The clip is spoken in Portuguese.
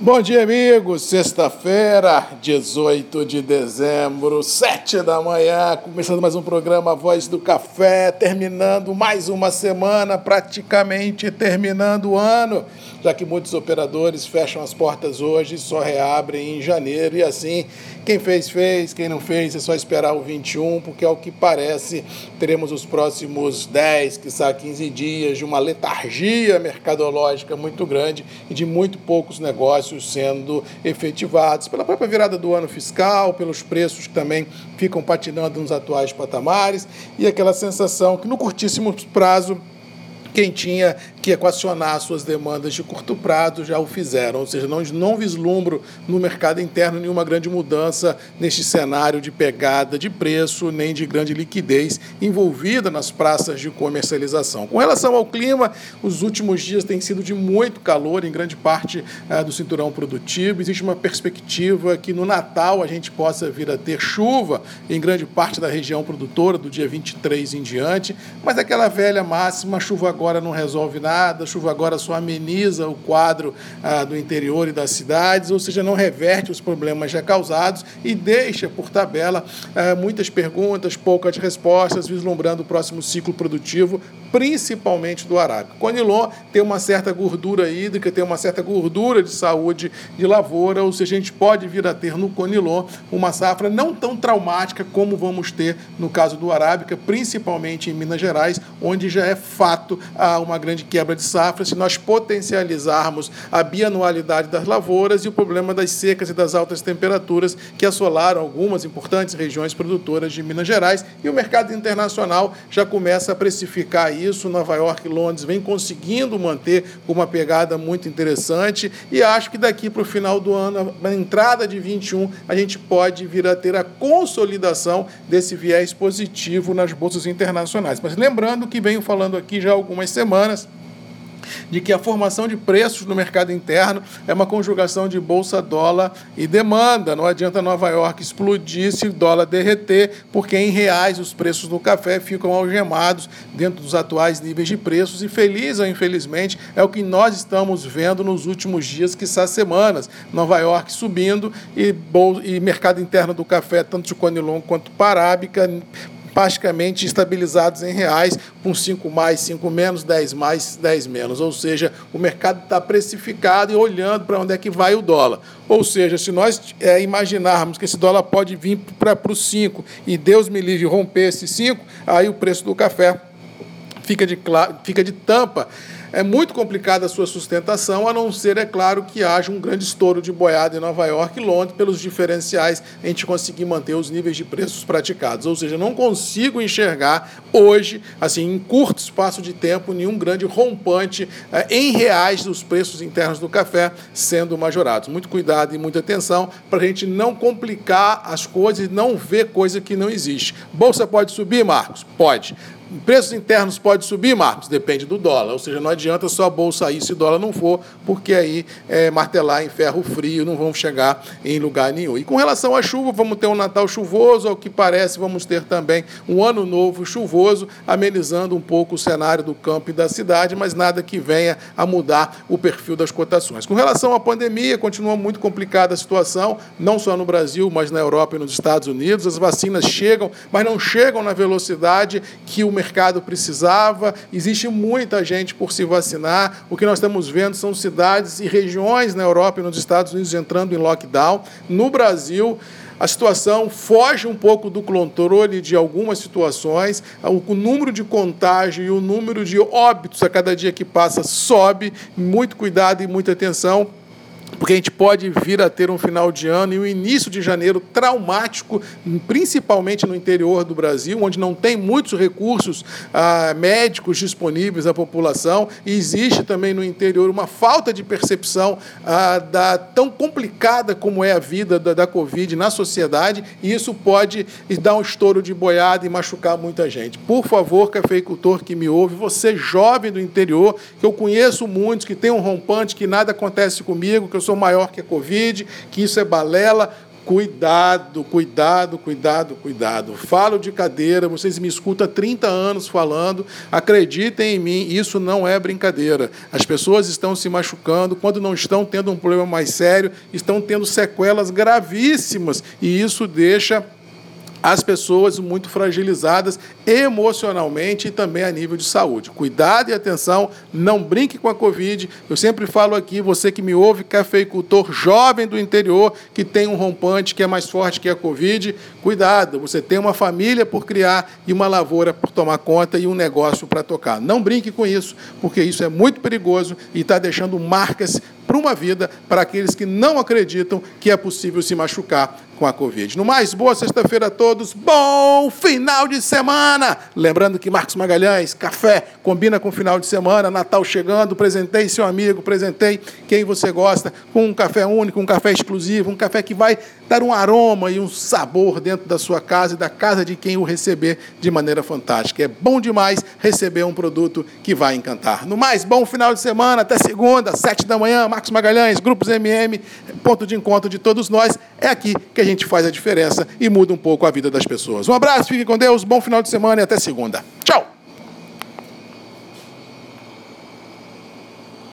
Bom dia, amigos. Sexta-feira, 18 de dezembro, 7 da manhã, começando mais um programa Voz do Café, terminando mais uma semana, praticamente terminando o ano, já que muitos operadores fecham as portas hoje e só reabrem em janeiro. E assim, quem fez, fez, quem não fez, é só esperar o 21, porque ao que parece, teremos os próximos 10, quiçá 15 dias de uma letargia mercadológica muito grande e de muito poucos negócios negócios sendo efetivados, pela própria virada do ano fiscal, pelos preços que também ficam patinando nos atuais patamares e aquela sensação que no curtíssimo prazo quem tinha que equacionar suas demandas de curto prazo já o fizeram, ou seja, não, não vislumbro no mercado interno nenhuma grande mudança neste cenário de pegada de preço, nem de grande liquidez envolvida nas praças de comercialização. Com relação ao clima, os últimos dias têm sido de muito calor em grande parte eh, do cinturão produtivo. Existe uma perspectiva que no Natal a gente possa vir a ter chuva em grande parte da região produtora, do dia 23 em diante, mas aquela velha máxima, chuva agora agora não resolve nada, a chuva agora só ameniza o quadro ah, do interior e das cidades, ou seja, não reverte os problemas já causados e deixa, por tabela, ah, muitas perguntas, poucas respostas, vislumbrando o próximo ciclo produtivo, principalmente do arábica. Conilon tem uma certa gordura hídrica, tem uma certa gordura de saúde de lavoura, ou seja, a gente pode vir a ter no Conilon uma safra não tão traumática como vamos ter no caso do arábica, principalmente em Minas Gerais, onde já é fato a uma grande quebra de safra se nós potencializarmos a bianualidade das lavouras e o problema das secas e das altas temperaturas que assolaram algumas importantes regiões produtoras de Minas Gerais. E o mercado internacional já começa a precificar isso. Nova York e Londres vem conseguindo manter uma pegada muito interessante e acho que daqui para o final do ano, na entrada de 21, a gente pode vir a ter a consolidação desse viés positivo nas bolsas internacionais. Mas lembrando que venho falando aqui já algumas algumas semanas de que a formação de preços no mercado interno é uma conjugação de bolsa, dólar e demanda. Não adianta Nova York explodir se o dólar derreter, porque em reais os preços do café ficam algemados dentro dos atuais níveis de preços e feliz ou infelizmente é o que nós estamos vendo nos últimos dias, que são semanas. Nova York subindo e, e mercado interno do café, tanto de Conilon quanto Parábica, praticamente estabilizados em reais, com 5 mais, 5 menos, 10 mais, 10 menos. Ou seja, o mercado está precificado e olhando para onde é que vai o dólar. Ou seja, se nós é, imaginarmos que esse dólar pode vir para os 5 e Deus me livre romper esse 5, aí o preço do café fica de, fica de tampa é muito complicada a sua sustentação, a não ser, é claro, que haja um grande estouro de boiada em Nova York e Londres, pelos diferenciais, a gente conseguir manter os níveis de preços praticados. Ou seja, não consigo enxergar hoje, assim, em curto espaço de tempo, nenhum grande rompante eh, em reais dos preços internos do café sendo majorados. Muito cuidado e muita atenção para a gente não complicar as coisas e não ver coisa que não existe. Bolsa pode subir, Marcos? Pode. Preços internos pode subir, Marcos? Depende do dólar. Ou seja, não adianta só a bolsa aí se o dólar não for, porque aí é, martelar em ferro frio não vão chegar em lugar nenhum. E com relação à chuva, vamos ter um Natal chuvoso, ao que parece, vamos ter também um ano novo chuvoso, amenizando um pouco o cenário do campo e da cidade, mas nada que venha a mudar o perfil das cotações. Com relação à pandemia, continua muito complicada a situação, não só no Brasil, mas na Europa e nos Estados Unidos. As vacinas chegam, mas não chegam na velocidade que o mercado precisava, existe muita gente por se vacinar. O que nós estamos vendo são cidades e regiões na Europa e nos Estados Unidos entrando em lockdown. No Brasil, a situação foge um pouco do controle de algumas situações, o número de contágio e o número de óbitos a cada dia que passa sobe. Muito cuidado e muita atenção porque a gente pode vir a ter um final de ano e um início de janeiro traumático, principalmente no interior do Brasil, onde não tem muitos recursos ah, médicos disponíveis à população, e existe também no interior uma falta de percepção ah, da, tão complicada como é a vida da, da Covid na sociedade, e isso pode dar um estouro de boiada e machucar muita gente. Por favor, cafeicultor que me ouve, você jovem do interior, que eu conheço muitos, que tem um rompante, que nada acontece comigo, que eu sou maior que a Covid, que isso é balela. Cuidado, cuidado, cuidado, cuidado. Falo de cadeira, vocês me escutam há 30 anos falando. Acreditem em mim, isso não é brincadeira. As pessoas estão se machucando, quando não estão tendo um problema mais sério, estão tendo sequelas gravíssimas. E isso deixa as pessoas muito fragilizadas emocionalmente e também a nível de saúde. Cuidado e atenção, não brinque com a Covid. Eu sempre falo aqui, você que me ouve, cafeicultor jovem do interior, que tem um rompante que é mais forte que a Covid, cuidado, você tem uma família por criar e uma lavoura por tomar conta e um negócio para tocar. Não brinque com isso, porque isso é muito perigoso e está deixando marcas para uma vida para aqueles que não acreditam que é possível se machucar com a Covid. No mais, boa sexta-feira a todos, bom final de semana! Lembrando que Marcos Magalhães, café, combina com final de semana, Natal chegando, presentei seu amigo, presentei quem você gosta, com um café único, um café exclusivo, um café que vai dar um aroma e um sabor dentro da sua casa e da casa de quem o receber de maneira fantástica. É bom demais receber um produto que vai encantar. No mais, bom final de semana, até segunda, sete da manhã, Marcos Magalhães, Grupos MM, ponto de encontro de todos nós. É aqui que a gente faz a diferença e muda um pouco a vida das pessoas. Um abraço, fiquem com Deus, bom final de semana e até segunda. Tchau!